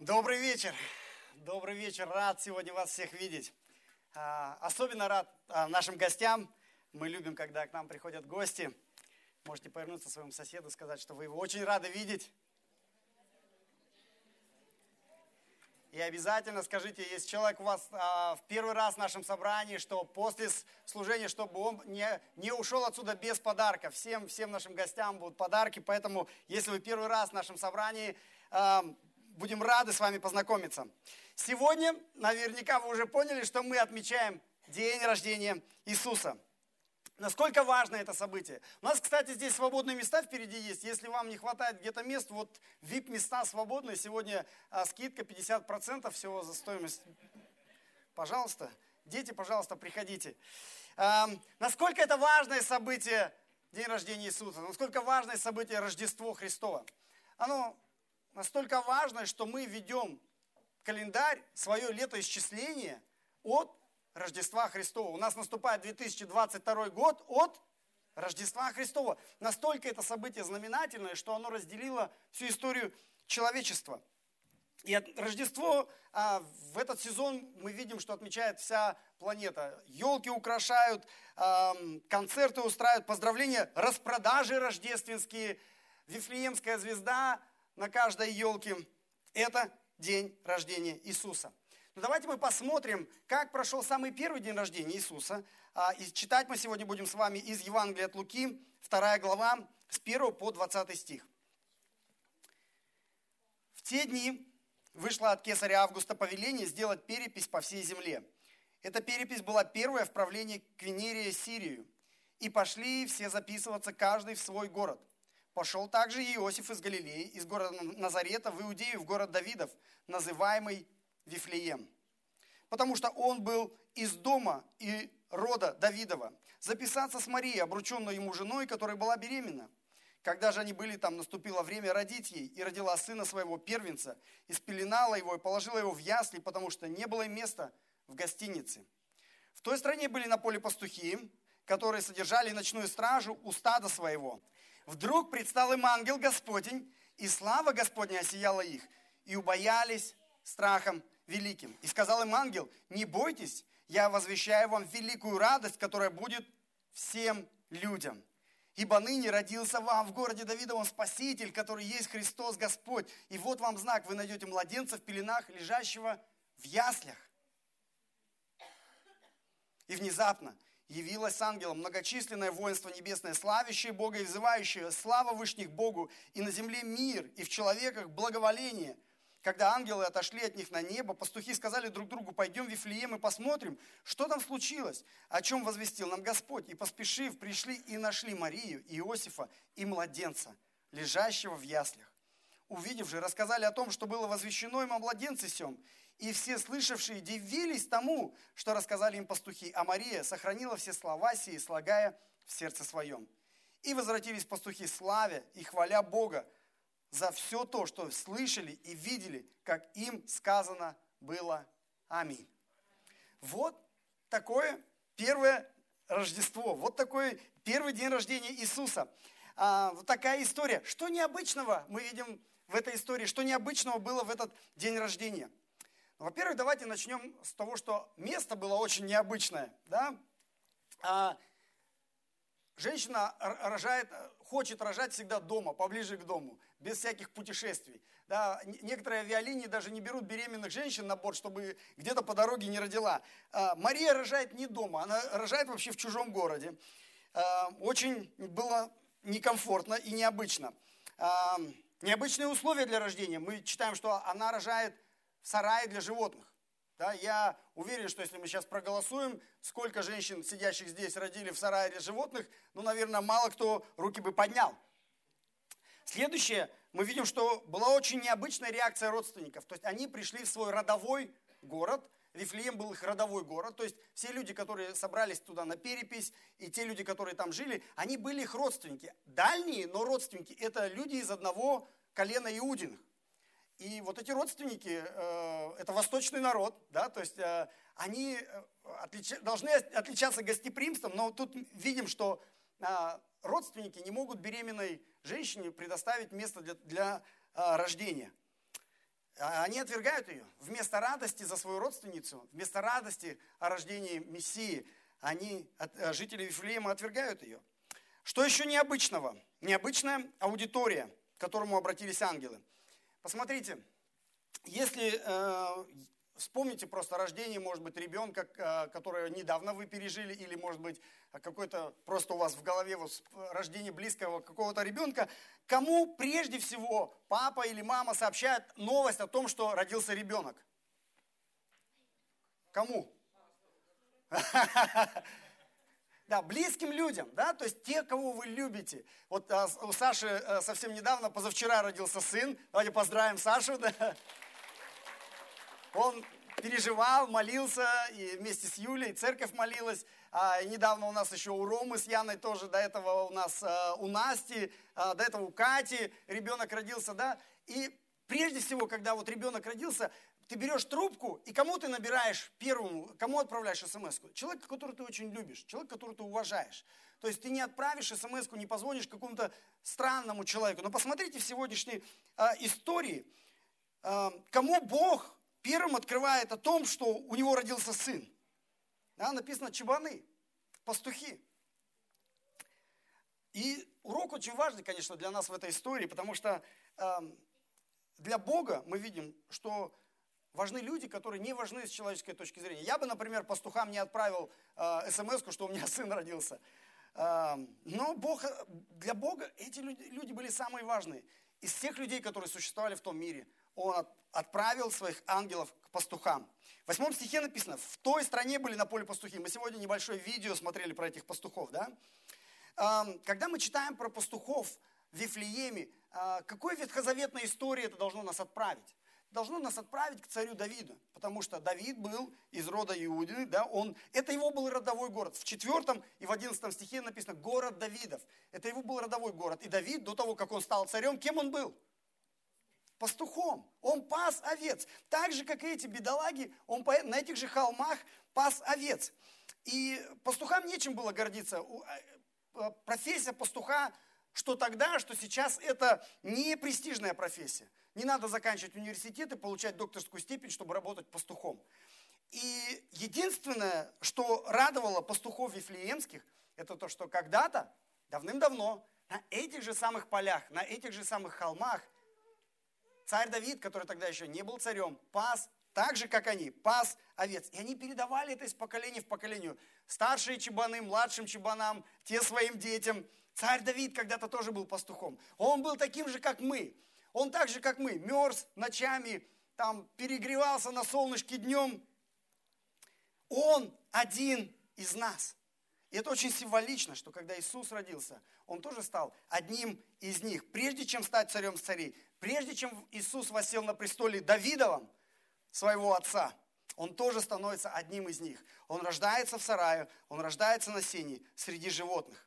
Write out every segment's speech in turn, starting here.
Добрый вечер. Добрый вечер. Рад сегодня вас всех видеть. А, особенно рад а, нашим гостям. Мы любим, когда к нам приходят гости. Можете повернуться своему соседу и сказать, что вы его очень рады видеть. И обязательно скажите, если человек у вас а, в первый раз в нашем собрании, что после служения, чтобы он не, не ушел отсюда без подарка. Всем, всем нашим гостям будут подарки, поэтому если вы первый раз в нашем собрании, будем рады с вами познакомиться. Сегодня, наверняка вы уже поняли, что мы отмечаем день рождения Иисуса. Насколько важно это событие. У нас, кстати, здесь свободные места впереди есть. Если вам не хватает где-то мест, вот VIP-места свободные. Сегодня а, скидка 50% всего за стоимость. Пожалуйста, дети, пожалуйста, приходите. А, насколько это важное событие День рождения Иисуса, насколько важное событие Рождество Христово. Оно настолько важное, что мы ведем календарь, свое летоисчисление от Рождества Христова. У нас наступает 2022 год от Рождества Христова. Настолько это событие знаменательное, что оно разделило всю историю человечества. И Рождество а, в этот сезон мы видим, что отмечает вся планета. Елки украшают, концерты устраивают, поздравления, распродажи рождественские, Вифлеемская звезда на каждой елке. Это день рождения Иисуса. Но ну, давайте мы посмотрим, как прошел самый первый день рождения Иисуса. А, и читать мы сегодня будем с вами из Евангелия от Луки, 2 глава, с 1 по 20 стих. В те дни вышло от кесаря Августа повеление сделать перепись по всей земле. Эта перепись была первая в правлении Квинерия Сирию. И пошли все записываться, каждый в свой город. Пошел также Иосиф из Галилеи, из города Назарета в Иудею, в город Давидов, называемый Вифлеем. Потому что он был из дома и рода Давидова. Записаться с Марией, обрученной ему женой, которая была беременна. Когда же они были там, наступило время родить ей, и родила сына своего первенца, и спеленала его, и положила его в ясли, потому что не было места в гостинице. В той стране были на поле пастухи, которые содержали ночную стражу у стада своего. Вдруг предстал им ангел Господень, и слава Господня осияла их, и убоялись страхом великим. И сказал им ангел, не бойтесь, я возвещаю вам великую радость, которая будет всем людям. Ибо ныне родился вам в городе Давидовом Спаситель, который есть Христос Господь. И вот вам знак, вы найдете младенца в пеленах, лежащего в яслях. И внезапно явилось ангелом многочисленное воинство небесное, славящее Бога и взывающее, слава вышних Богу, и на земле мир, и в человеках благоволение – когда ангелы отошли от них на небо, пастухи сказали друг другу, пойдем в Вифлеем и посмотрим, что там случилось, о чем возвестил нам Господь. И поспешив, пришли и нашли Марию, Иосифа и младенца, лежащего в яслях. Увидев же, рассказали о том, что было возвещено им о младенце сем. И все слышавшие дивились тому, что рассказали им пастухи. А Мария сохранила все слова сии, слагая в сердце своем. И возвратились пастухи славя и хваля Бога за все то, что слышали и видели, как им сказано было. Аминь. Вот такое первое Рождество, вот такой первый день рождения Иисуса. А, вот такая история. Что необычного мы видим в этой истории, что необычного было в этот день рождения? Во-первых, давайте начнем с того, что место было очень необычное. Да? А, женщина рожает, хочет рожать всегда дома, поближе к дому без всяких путешествий. Да, некоторые авиалинии даже не берут беременных женщин на борт, чтобы где-то по дороге не родила. А, Мария рожает не дома, она рожает вообще в чужом городе. А, очень было некомфортно и необычно. А, необычные условия для рождения. Мы читаем, что она рожает в сарае для животных. Да, я уверен, что если мы сейчас проголосуем, сколько женщин, сидящих здесь, родили в сарае для животных, ну, наверное, мало кто руки бы поднял. Следующее, мы видим, что была очень необычная реакция родственников. То есть они пришли в свой родовой город, Вифлеем был их родовой город, то есть все люди, которые собрались туда на перепись, и те люди, которые там жили, они были их родственники. Дальние, но родственники, это люди из одного колена Иудиных. И вот эти родственники, э, это восточный народ, да, то есть э, они э, должны отличаться гостеприимством, но тут видим, что родственники не могут беременной женщине предоставить место для, для рождения. а они отвергают ее. Вместо радости за свою родственницу, вместо радости о рождении Мессии, они, жители Вифлеема, отвергают ее. Что еще необычного? Необычная аудитория, к которому обратились ангелы. Посмотрите, если э, вспомните просто рождение, может быть, ребенка, э, которое недавно вы пережили, или, может быть, какой-то просто у вас в голове вот рождение близкого какого-то ребенка, кому прежде всего папа или мама сообщает новость о том, что родился ребенок? Кому? Да, близким людям, да, то есть те, кого вы любите. Вот а, у Саши а, совсем недавно, позавчера родился сын. Давайте поздравим Сашу. Да. Он переживал, молился, и вместе с Юлей церковь молилась. А, недавно у нас еще у Ромы с Яной тоже, до этого у нас а, у Насти, а, до этого у Кати ребенок родился, да. И прежде всего, когда вот ребенок родился, ты берешь трубку, и кому ты набираешь первому, кому отправляешь смс -ку? Человека, которого ты очень любишь, человека, которого ты уважаешь. То есть ты не отправишь смс не позвонишь какому-то странному человеку. Но посмотрите в сегодняшней э, истории, э, кому Бог первым открывает о том, что у него родился сын. Да, написано чебаны, пастухи. И урок очень важный, конечно, для нас в этой истории, потому что э, для Бога мы видим, что важны люди, которые не важны с человеческой точки зрения. Я бы, например, пастухам не отправил э, смс что у меня сын родился. Э, но Бог, для Бога эти люди, люди были самые важные. Из всех людей, которые существовали в том мире, Он от, отправил своих ангелов к пастухам. В восьмом стихе написано, в той стране были на поле пастухи. Мы сегодня небольшое видео смотрели про этих пастухов. Да? Э, когда мы читаем про пастухов в Вифлееме, э, какой ветхозаветной истории это должно нас отправить? Должно нас отправить к царю Давиду, потому что Давид был из рода Иудины, да, он, это его был родовой город. В четвертом и в одиннадцатом стихе написано «город Давидов». Это его был родовой город. И Давид, до того, как он стал царем, кем он был? Пастухом. Он пас овец. Так же, как и эти бедолаги, он на этих же холмах пас овец. И пастухам нечем было гордиться. Э, профессия пастуха что тогда, что сейчас это не престижная профессия. Не надо заканчивать университет и получать докторскую степень, чтобы работать пастухом. И единственное, что радовало пастухов вифлеемских, это то, что когда-то, давным-давно, на этих же самых полях, на этих же самых холмах, царь Давид, который тогда еще не был царем, пас так же, как они, пас овец. И они передавали это из поколения в поколение. Старшие чебаны, младшим чебанам, те своим детям. Царь Давид когда-то тоже был пастухом. Он был таким же, как мы. Он так же, как мы, мерз ночами, там перегревался на солнышке днем. Он один из нас. И это очень символично, что когда Иисус родился, Он тоже стал одним из них. Прежде чем стать царем царей, прежде чем Иисус восел на престоле Давидовом, своего отца, Он тоже становится одним из них. Он рождается в сарае, Он рождается на сене среди животных.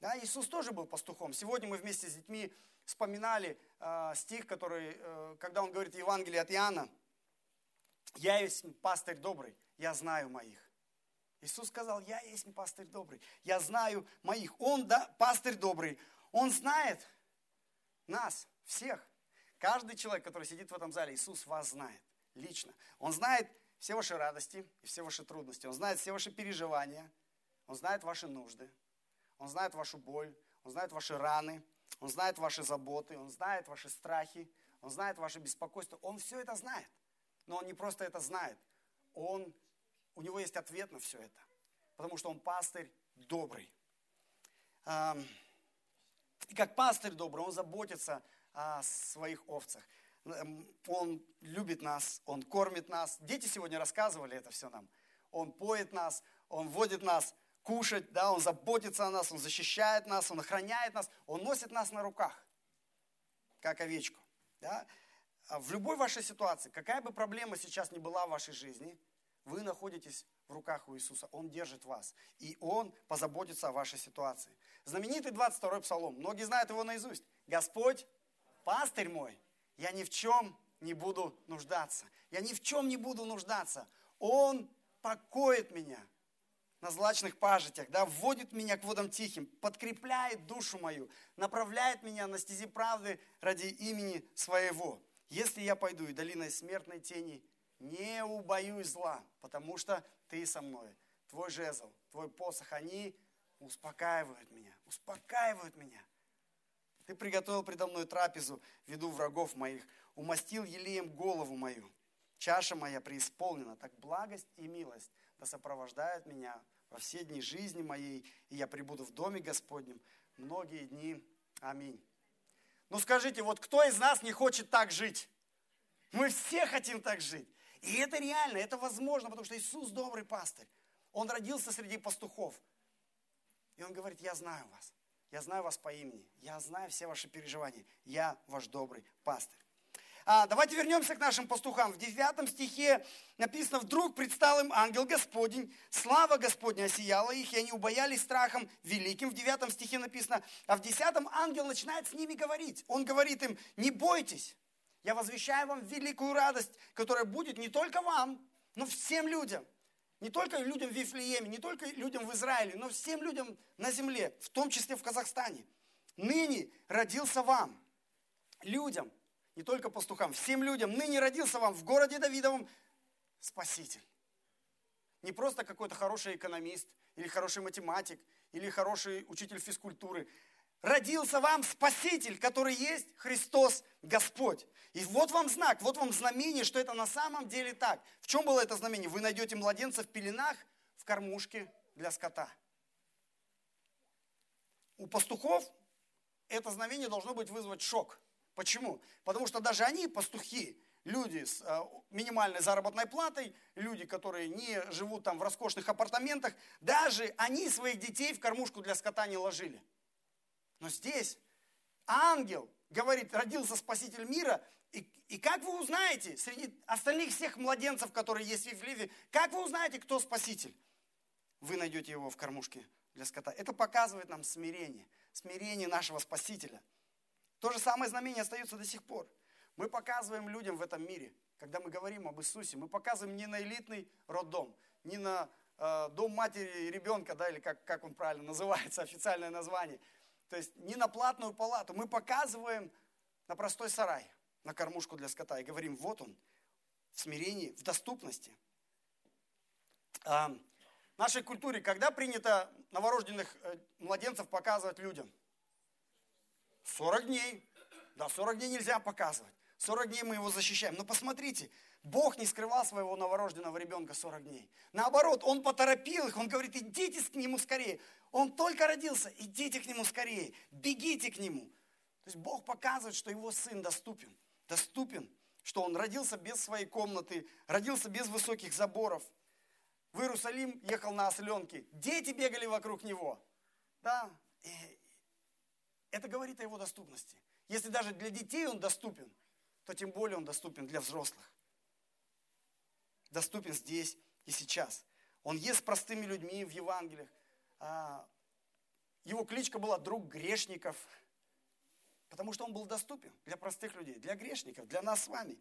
Да, Иисус тоже был пастухом. Сегодня мы вместе с детьми вспоминали э, стих, который, э, когда он говорит в Евангелии от Иоанна, «Я есть пастырь добрый, я знаю моих». Иисус сказал, я есть пастырь добрый, я знаю моих. Он да, пастырь добрый, он знает нас, всех. Каждый человек, который сидит в этом зале, Иисус вас знает лично. Он знает все ваши радости и все ваши трудности. Он знает все ваши переживания. Он знает ваши нужды. Он знает вашу боль. Он знает ваши раны. Он знает ваши заботы, Он знает ваши страхи, Он знает ваше беспокойство. Он все это знает. Но Он не просто это знает. Он, у Него есть ответ на все это. Потому что Он пастырь добрый. И как пастырь добрый, Он заботится о своих овцах. Он любит нас, Он кормит нас. Дети сегодня рассказывали это все нам. Он поет нас, Он вводит нас кушать, да, Он заботится о нас, Он защищает нас, Он охраняет нас, Он носит нас на руках, как овечку. Да? А в любой вашей ситуации, какая бы проблема сейчас ни была в вашей жизни, вы находитесь в руках у Иисуса. Он держит вас. И Он позаботится о вашей ситуации. Знаменитый 22-й псалом. Многие знают его наизусть. Господь, пастырь мой, я ни в чем не буду нуждаться. Я ни в чем не буду нуждаться. Он покоит меня на злачных пажитях, да, вводит меня к водам тихим, подкрепляет душу мою, направляет меня на стези правды ради имени своего. Если я пойду и долиной смертной тени, не убоюсь зла, потому что ты со мной. Твой жезл, твой посох, они успокаивают меня, успокаивают меня. Ты приготовил предо мной трапезу, веду врагов моих, умастил елеем голову мою. Чаша моя преисполнена, так благость и милость да сопровождают меня во все дни жизни моей, и я прибуду в доме Господнем многие дни. Аминь. Ну скажите, вот кто из нас не хочет так жить? Мы все хотим так жить. И это реально, это возможно, потому что Иисус добрый пастырь. Он родился среди пастухов. И он говорит, я знаю вас. Я знаю вас по имени. Я знаю все ваши переживания. Я ваш добрый пастырь. А, давайте вернемся к нашим пастухам. В 9 стихе написано, вдруг предстал им ангел Господень, слава Господня осияла их, и они убоялись страхом великим. В 9 стихе написано, а в 10 ангел начинает с ними говорить. Он говорит им, не бойтесь, я возвещаю вам великую радость, которая будет не только вам, но всем людям. Не только людям в Вифлееме, не только людям в Израиле, но всем людям на земле, в том числе в Казахстане. Ныне родился вам, людям, не только пастухам, всем людям, ныне родился вам в городе Давидовом Спаситель. Не просто какой-то хороший экономист, или хороший математик, или хороший учитель физкультуры. Родился вам Спаситель, который есть Христос Господь. И вот вам знак, вот вам знамение, что это на самом деле так. В чем было это знамение? Вы найдете младенца в пеленах, в кормушке для скота. У пастухов это знамение должно быть вызвать шок. Почему? Потому что даже они, пастухи, люди с э, минимальной заработной платой, люди, которые не живут там в роскошных апартаментах, даже они своих детей в кормушку для скота не ложили. Но здесь ангел говорит, родился Спаситель мира, и, и как вы узнаете среди остальных всех младенцев, которые есть в Вифлеве, как вы узнаете, кто Спаситель? Вы найдете его в кормушке для скота. Это показывает нам смирение, смирение нашего Спасителя. То же самое знамение остается до сих пор. Мы показываем людям в этом мире, когда мы говорим об Иисусе, мы показываем не на элитный роддом, не на э, дом матери и ребенка, да, или как, как он правильно называется, официальное название. То есть не на платную палату, мы показываем на простой сарай – на кормушку для скота и говорим, вот он, в смирении, в доступности. А, в нашей культуре, когда принято новорожденных э, младенцев показывать людям? 40 дней. Да, 40 дней нельзя показывать. 40 дней мы его защищаем. Но посмотрите, Бог не скрывал своего новорожденного ребенка 40 дней. Наоборот, Он поторопил их, Он говорит, идите к Нему скорее. Он только родился, идите к Нему скорее, бегите к Нему. То есть Бог показывает, что Его Сын доступен доступен, что он родился без своей комнаты, родился без высоких заборов. В Иерусалим ехал на осленке, дети бегали вокруг него. Да, и это говорит о его доступности. Если даже для детей он доступен, то тем более он доступен для взрослых. Доступен здесь и сейчас. Он ест с простыми людьми в Евангелиях. А, его кличка была «Друг грешников», Потому что он был доступен для простых людей, для грешников, для нас с вами.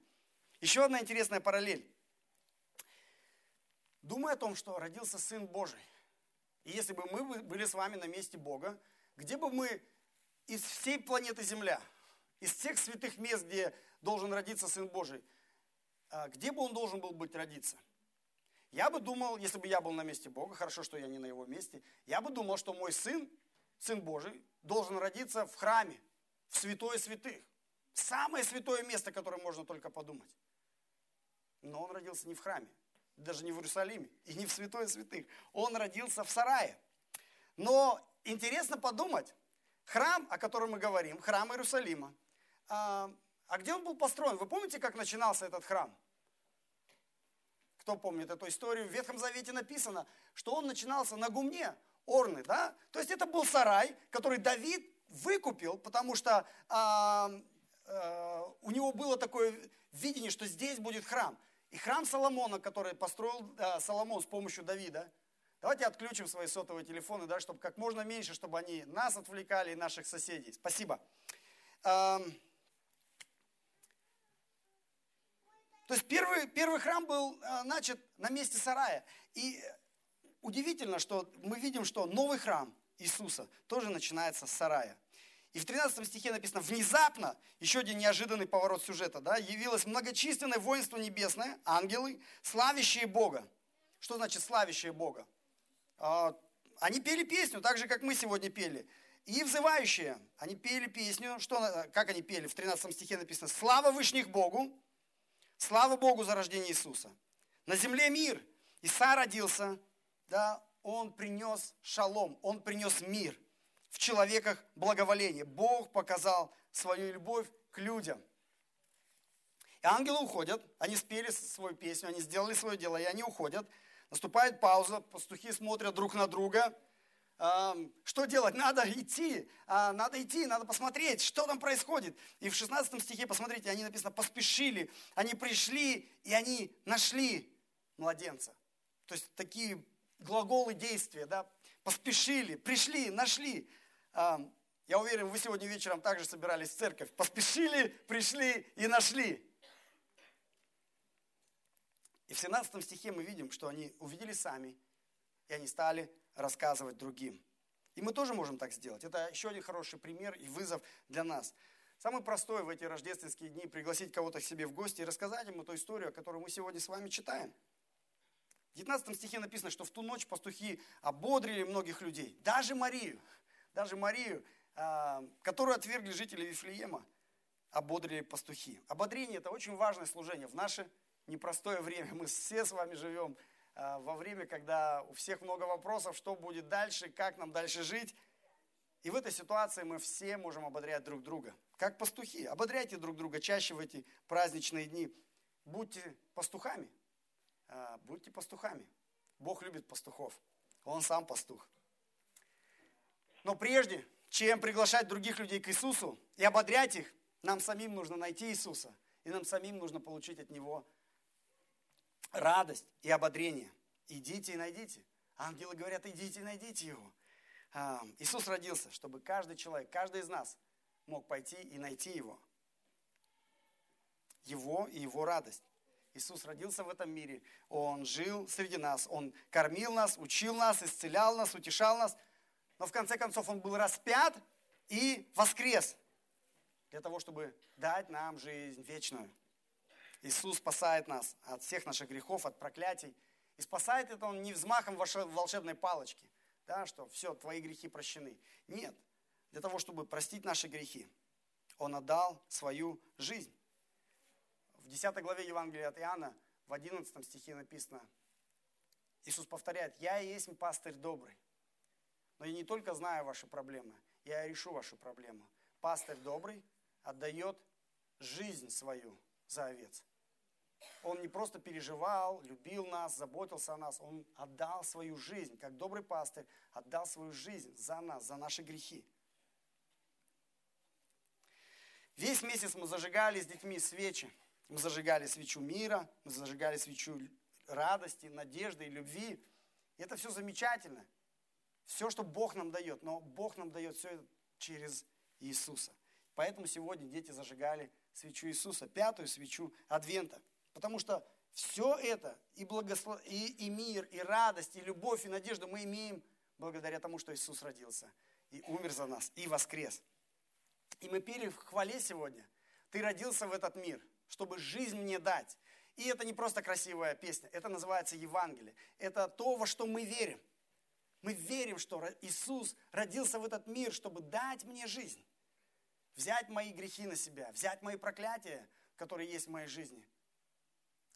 Еще одна интересная параллель. Думай о том, что родился Сын Божий. И если бы мы были с вами на месте Бога, где бы мы из всей планеты Земля, из всех святых мест, где должен родиться Сын Божий, а, где бы он должен был быть родиться? Я бы думал, если бы я был на месте Бога, хорошо, что я не на его месте, я бы думал, что мой сын, Сын Божий, должен родиться в храме, в святое святых. Самое святое место, которое можно только подумать. Но он родился не в храме, даже не в Иерусалиме и не в святое святых. Он родился в сарае. Но интересно подумать, храм, о котором мы говорим, храм Иерусалима, а, а где он был построен? Вы помните, как начинался этот храм? Кто помнит эту историю? В Ветхом Завете написано, что он начинался на гумне, Орны, да? То есть это был сарай, который Давид выкупил, потому что а, а, у него было такое видение, что здесь будет храм. И храм Соломона, который построил а, Соломон с помощью Давида, давайте отключим свои сотовые телефоны, да, чтобы как можно меньше, чтобы они нас отвлекали и наших соседей. Спасибо. То есть первый, первый храм был а, начат на месте сарая. И удивительно, что мы видим, что новый храм – Иисуса тоже начинается с сарая. И в 13 стихе написано, внезапно, еще один неожиданный поворот сюжета, да, явилось многочисленное воинство небесное, ангелы, славящие Бога. Что значит славящие Бога? А, они пели песню, так же, как мы сегодня пели. И взывающие, они пели песню, что, как они пели, в 13 стихе написано, «Слава Вышних Богу, слава Богу за рождение Иисуса. На земле мир, Иса родился, да, он принес шалом, он принес мир – в человеках благоволение. Бог показал свою любовь к людям. И ангелы уходят, они спели свою песню, они сделали свое дело, и они уходят. Наступает пауза, пастухи смотрят друг на друга. Что делать? Надо идти, а, надо идти, надо посмотреть, что там происходит. И в 16 стихе, посмотрите, они написано, поспешили, они пришли, и они нашли младенца. То есть такие глаголы действия, да, поспешили, пришли, нашли. Я уверен, вы сегодня вечером также собирались в церковь. Поспешили, пришли и нашли. И в 17 стихе мы видим, что они увидели сами, и они стали рассказывать другим. И мы тоже можем так сделать. Это еще один хороший пример и вызов для нас. Самый простой в эти рождественские дни пригласить кого-то к себе в гости и рассказать ему ту историю, которую мы сегодня с вами читаем. В 19 стихе написано, что в ту ночь пастухи ободрили многих людей, даже Марию даже Марию, а, которую отвергли жители Вифлеема, ободрили пастухи. Ободрение – это очень важное служение в наше непростое время. Мы все с вами живем а, во время, когда у всех много вопросов, что будет дальше, как нам дальше жить. И в этой ситуации мы все можем ободрять друг друга. Как пастухи. Ободряйте друг друга чаще в эти праздничные дни. Будьте пастухами. А, будьте пастухами. Бог любит пастухов. Он сам пастух. Но прежде, чем приглашать других людей к Иисусу и ободрять их, нам самим нужно найти Иисуса. И нам самим нужно получить от Него радость и ободрение. Идите и найдите. Ангелы говорят, идите и найдите Его. А, Иисус родился, чтобы каждый человек, каждый из нас мог пойти и найти Его. Его и Его радость. Иисус родился в этом мире, Он жил среди нас, Он кормил нас, учил нас, исцелял нас, утешал нас – но в конце концов он был распят и воскрес для того, чтобы дать нам жизнь вечную. Иисус спасает нас от всех наших грехов, от проклятий. И спасает это Он не взмахом волшебной палочки, да, что все, твои грехи прощены. Нет, для того, чтобы простить наши грехи, Он отдал свою жизнь. В 10 главе Евангелия от Иоанна, в 11 стихе написано, Иисус повторяет, «Я и есть пастырь добрый». Но я не только знаю ваши проблемы, я решу вашу проблему. Пастырь добрый отдает жизнь свою за овец. Он не просто переживал, любил нас, заботился о нас, он отдал свою жизнь, как добрый пастырь, отдал свою жизнь за нас, за наши грехи. Весь месяц мы зажигали с детьми свечи. Мы зажигали свечу мира, мы зажигали свечу радости, надежды и любви. И это все замечательно. Все, что Бог нам дает, но Бог нам дает все это через Иисуса. Поэтому сегодня дети зажигали свечу Иисуса, пятую свечу Адвента. Потому что все это, и, благослов... и, и мир, и радость, и любовь, и надежду мы имеем благодаря тому, что Иисус родился и умер за нас, и воскрес. И мы пели в хвале сегодня. Ты родился в этот мир, чтобы жизнь мне дать. И это не просто красивая песня, это называется Евангелие. Это то, во что мы верим. Мы верим, что Иисус родился в этот мир, чтобы дать мне жизнь. Взять мои грехи на себя, взять мои проклятия, которые есть в моей жизни.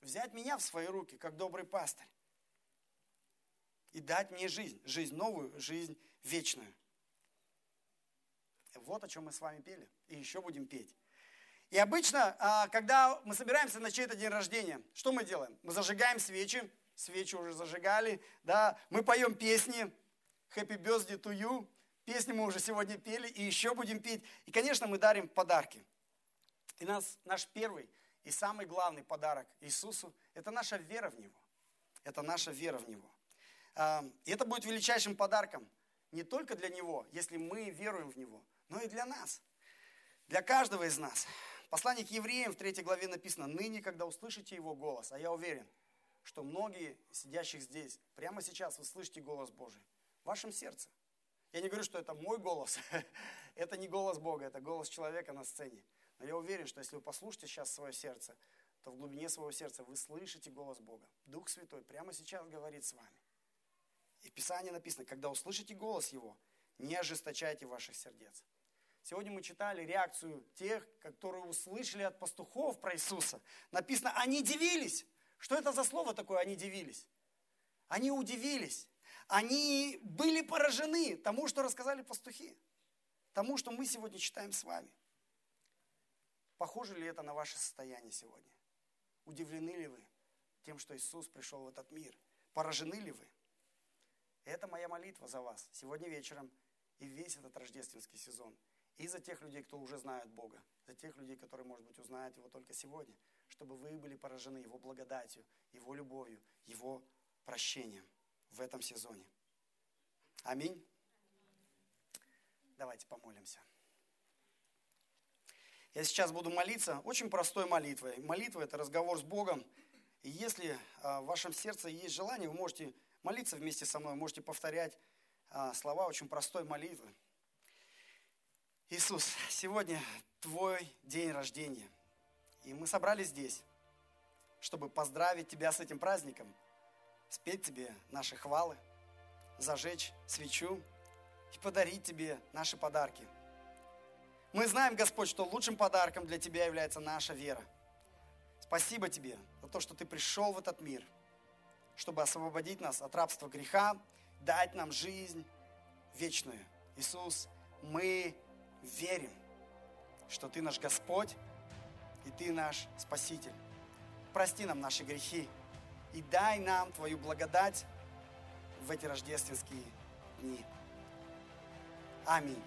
Взять меня в свои руки, как добрый пастырь. И дать мне жизнь, жизнь новую, жизнь вечную. Вот о чем мы с вами пели. И еще будем петь. И обычно, а, когда мы собираемся на чей-то день рождения, что мы делаем? Мы зажигаем свечи, свечи уже зажигали, да, мы поем песни, Happy Birthday to you, песни мы уже сегодня пели и еще будем петь. И, конечно, мы дарим подарки. И нас, наш первый и самый главный подарок Иисусу – это наша вера в Него. Это наша вера в Него. И это будет величайшим подарком не только для Него, если мы веруем в Него, но и для нас, для каждого из нас. Послание к евреям в 3 главе написано, «Ныне, когда услышите Его голос, а я уверен, что многие сидящих здесь, прямо сейчас вы слышите голос Божий в вашем сердце. Я не говорю, что это мой голос. это не голос Бога, это голос человека на сцене. Но я уверен, что если вы послушаете сейчас свое сердце, то в глубине своего сердца вы слышите голос Бога. Дух Святой прямо сейчас говорит с вами. И в Писании написано, когда услышите голос Его, не ожесточайте ваших сердец. Сегодня мы читали реакцию тех, которые услышали от пастухов про Иисуса. Написано, они дивились. Что это за слово такое, они дивились? Они удивились. Они были поражены тому, что рассказали пастухи. Тому, что мы сегодня читаем с вами. Похоже ли это на ваше состояние сегодня? Удивлены ли вы тем, что Иисус пришел в этот мир? Поражены ли вы? Это моя молитва за вас сегодня вечером и весь этот рождественский сезон. И за тех людей, кто уже знает Бога, за тех людей, которые, может быть, узнают Его только сегодня, чтобы вы были поражены Его благодатью, Его любовью, Его прощением в этом сезоне. Аминь. Давайте помолимся. Я сейчас буду молиться очень простой молитвой. Молитва – это разговор с Богом. И если а, в вашем сердце есть желание, вы можете молиться вместе со мной, можете повторять а, слова очень простой молитвы. Иисус, сегодня Твой день рождения. И мы собрались здесь, чтобы поздравить Тебя с этим праздником, спеть Тебе наши хвалы, зажечь свечу и подарить Тебе наши подарки – мы знаем, Господь, что лучшим подарком для Тебя является наша вера. Спасибо Тебе за то, что Ты пришел в этот мир, чтобы освободить нас от рабства греха, дать нам жизнь вечную. Иисус, мы верим, что Ты наш Господь и Ты наш Спаситель. Прости нам наши грехи и дай нам Твою благодать в эти рождественские дни. Аминь.